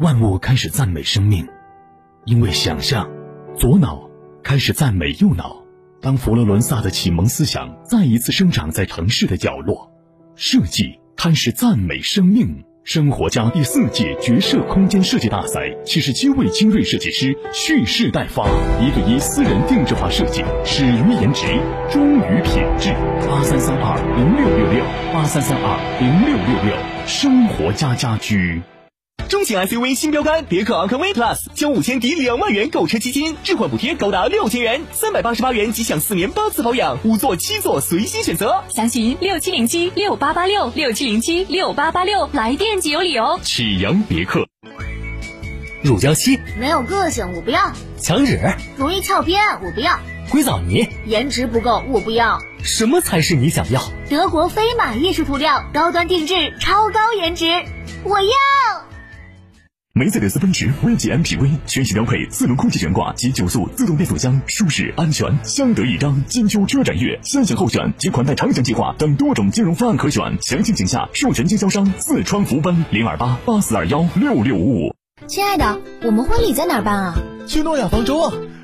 万物开始赞美生命；因为想象，左脑开始赞美右脑。当佛罗伦萨的启蒙思想再一次生长在城市的角落，设计开始赞美生命。生活家第四届角色空间设计大赛，七十七位精锐设计师蓄势待发，一对一私人定制化设计，始于颜值，忠于品质。八三三二零六六六，八三三二零六六六，生活家家居。中型 SUV 新标杆别克昂科威 Plus，交五千抵两万元购车基金，置换补贴高达六千元，三百八十八元即享四年八次保养，五座七座随心选择。详询六七零七六八八六六七零七六八八六，来电即有礼哦。启阳别克。乳胶漆没有个性，我不要；墙纸容易翘边，我不要；硅藻泥颜值不够，我不要。什么才是你想要？德国飞马艺术涂料，高端定制，超高颜值，我要。梅赛德斯奔驰 V 级 MPV 全系标配四轮空气悬挂及九速自动变速箱，舒适安全，相得益彰。金秋车展月，先享后选及款待长享计划等多种金融方案可选，详情请下授权经销商四川福奔零二八八四二幺六六五五。亲爱的，我们婚礼在哪儿办啊？去诺亚方舟啊！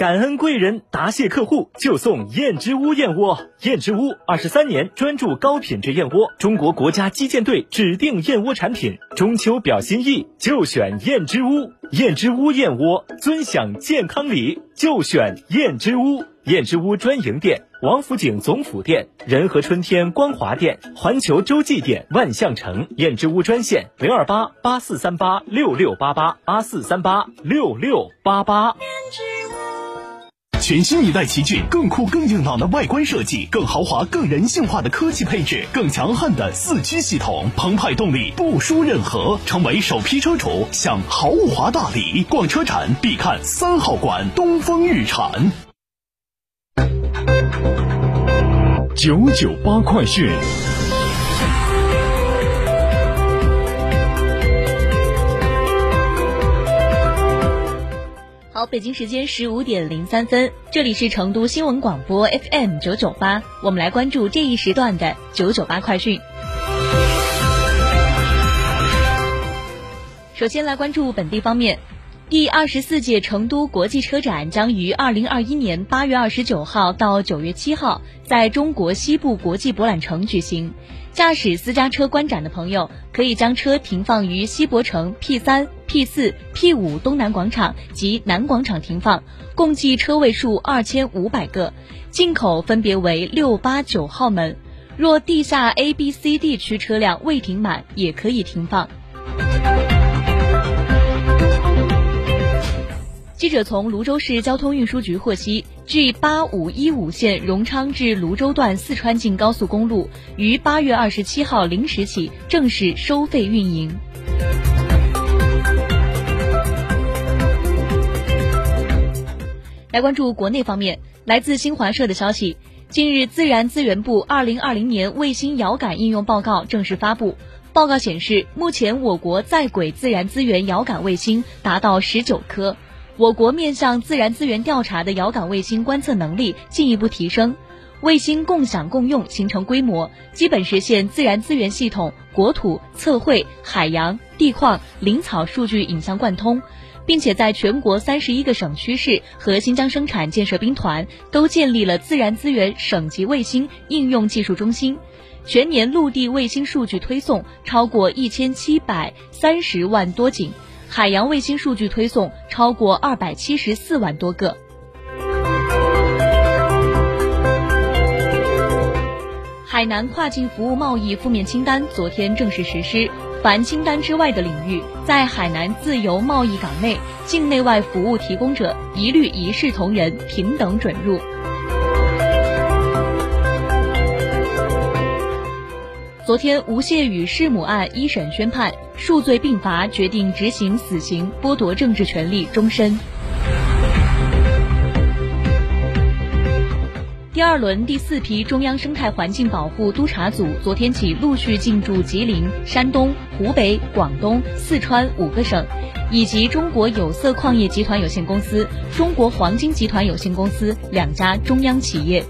感恩贵人，答谢客户，就送燕之屋燕窝。燕之屋二十三年专注高品质燕窝，中国国家击剑队指定燕窝产品。中秋表心意，就选燕之屋。燕之屋燕窝，尊享健康礼，就选燕之屋。燕之屋专营店：王府井总府店、仁和春天光华店、环球洲际店、万象城。燕之屋专线：零二八八四三八六六八八八四三八六六八八。全新一代奇骏，更酷更硬朗的外观设计，更豪华更人性化的科技配置，更强悍的四驱系统，澎湃动力不输任何。成为首批车主享豪华大礼，逛车展必看三号馆东风日产。九九八快讯。北京时间十五点零三分，这里是成都新闻广播 FM 九九八，我们来关注这一时段的九九八快讯。首先来关注本地方面，第二十四届成都国际车展将于二零二一年八月二十九号到九月七号在中国西部国际博览城举行。驾驶私家车观展的朋友，可以将车停放于西博城 P 三、P 四、P 五东南广场及南广场停放，共计车位数二千五百个，进口分别为六、八、九号门。若地下 A、B、C、D 区车辆未停满，也可以停放。记者从泸州市交通运输局获悉，G 八五一五线荣昌至泸州段四川境高速公路于八月二十七号零时起正式收费运营。来关注国内方面，来自新华社的消息，近日，自然资源部二零二零年卫星遥感应用报告正式发布。报告显示，目前我国在轨自然资源遥感卫星达到十九颗。我国面向自然资源调查的遥感卫星观测能力进一步提升，卫星共享共用形成规模，基本实现自然资源系统、国土、测绘、海洋、地矿、林草数据影像贯通，并且在全国三十一个省区市和新疆生产建设兵团都建立了自然资源省级卫星应用技术中心。全年陆地卫星数据推送超过一千七百三十万多景，海洋卫星数据推送超过二百七十四万多个。海南跨境服务贸易负面清单昨天正式实施，凡清单之外的领域，在海南自由贸易港内，境内外服务提供者一律一视同仁，平等准入。昨天，吴谢宇弑母案一审宣判，数罪并罚，决定执行死刑，剥夺政治权利终身。第二轮第四批中央生态环境保护督察组昨天起陆续进驻吉林、山东、湖北、广东、四川五个省，以及中国有色矿业集团有限公司、中国黄金集团有限公司两家中央企业。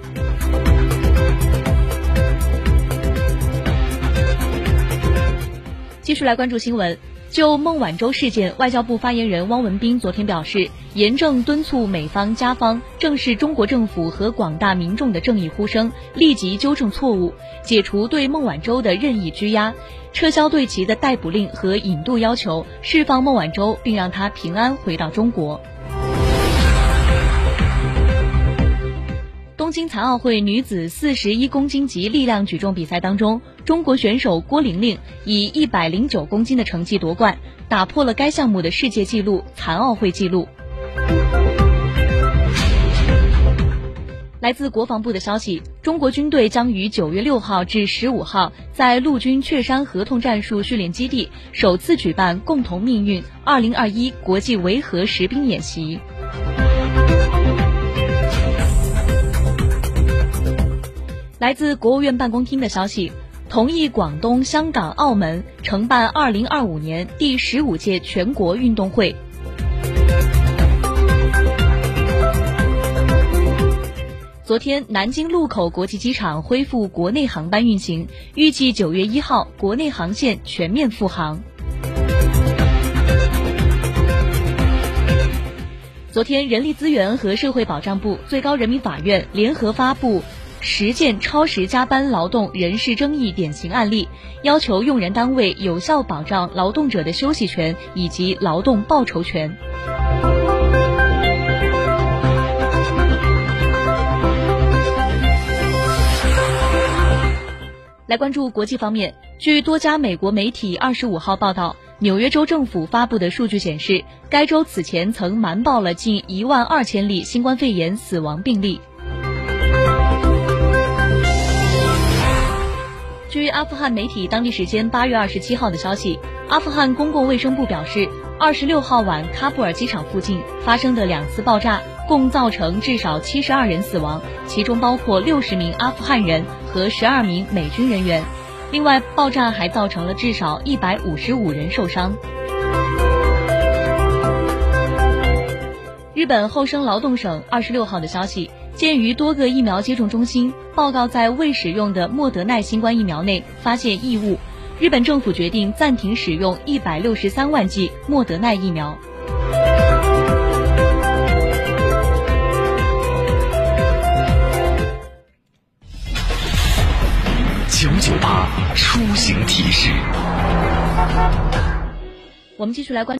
继续来关注新闻。就孟晚舟事件，外交部发言人汪文斌昨天表示，严正敦促美方、加方正视中国政府和广大民众的正义呼声，立即纠正错误，解除对孟晚舟的任意拘押，撤销对其的逮捕令和引渡要求，释放孟晚舟，并让她平安回到中国。东京残奥会女子四十一公斤级力量举重比赛当中，中国选手郭玲玲以一百零九公斤的成绩夺冠，打破了该项目的世界纪录、残奥会纪录。来自国防部的消息，中国军队将于九月六号至十五号在陆军雀山合同战术训练基地首次举办“共同命运”二零二一国际维和实兵演习。来自国务院办公厅的消息，同意广东、香港、澳门承办二零二五年第十五届全国运动会。昨天，南京禄口国际机场恢复国内航班运行，预计九月一号国内航线全面复航。昨天，人力资源和社会保障部、最高人民法院联合发布。十件超时加班劳动人事争议典型案例，要求用人单位有效保障劳动者的休息权以及劳动报酬权。来关注国际方面，据多家美国媒体二十五号报道，纽约州政府发布的数据显示，该州此前曾瞒报了近一万二千例新冠肺炎死亡病例。据阿富汗媒体当地时间八月二十七号的消息，阿富汗公共卫生部表示，二十六号晚喀布尔机场附近发生的两次爆炸，共造成至少七十二人死亡，其中包括六十名阿富汗人和十二名美军人员。另外，爆炸还造成了至少一百五十五人受伤。日本厚生劳动省二十六号的消息。鉴于多个疫苗接种中心报告在未使用的莫德奈新冠疫苗内发现异物，日本政府决定暂停使用一百六十三万剂莫德奈疫苗。九九八出行提示，我们继续来关。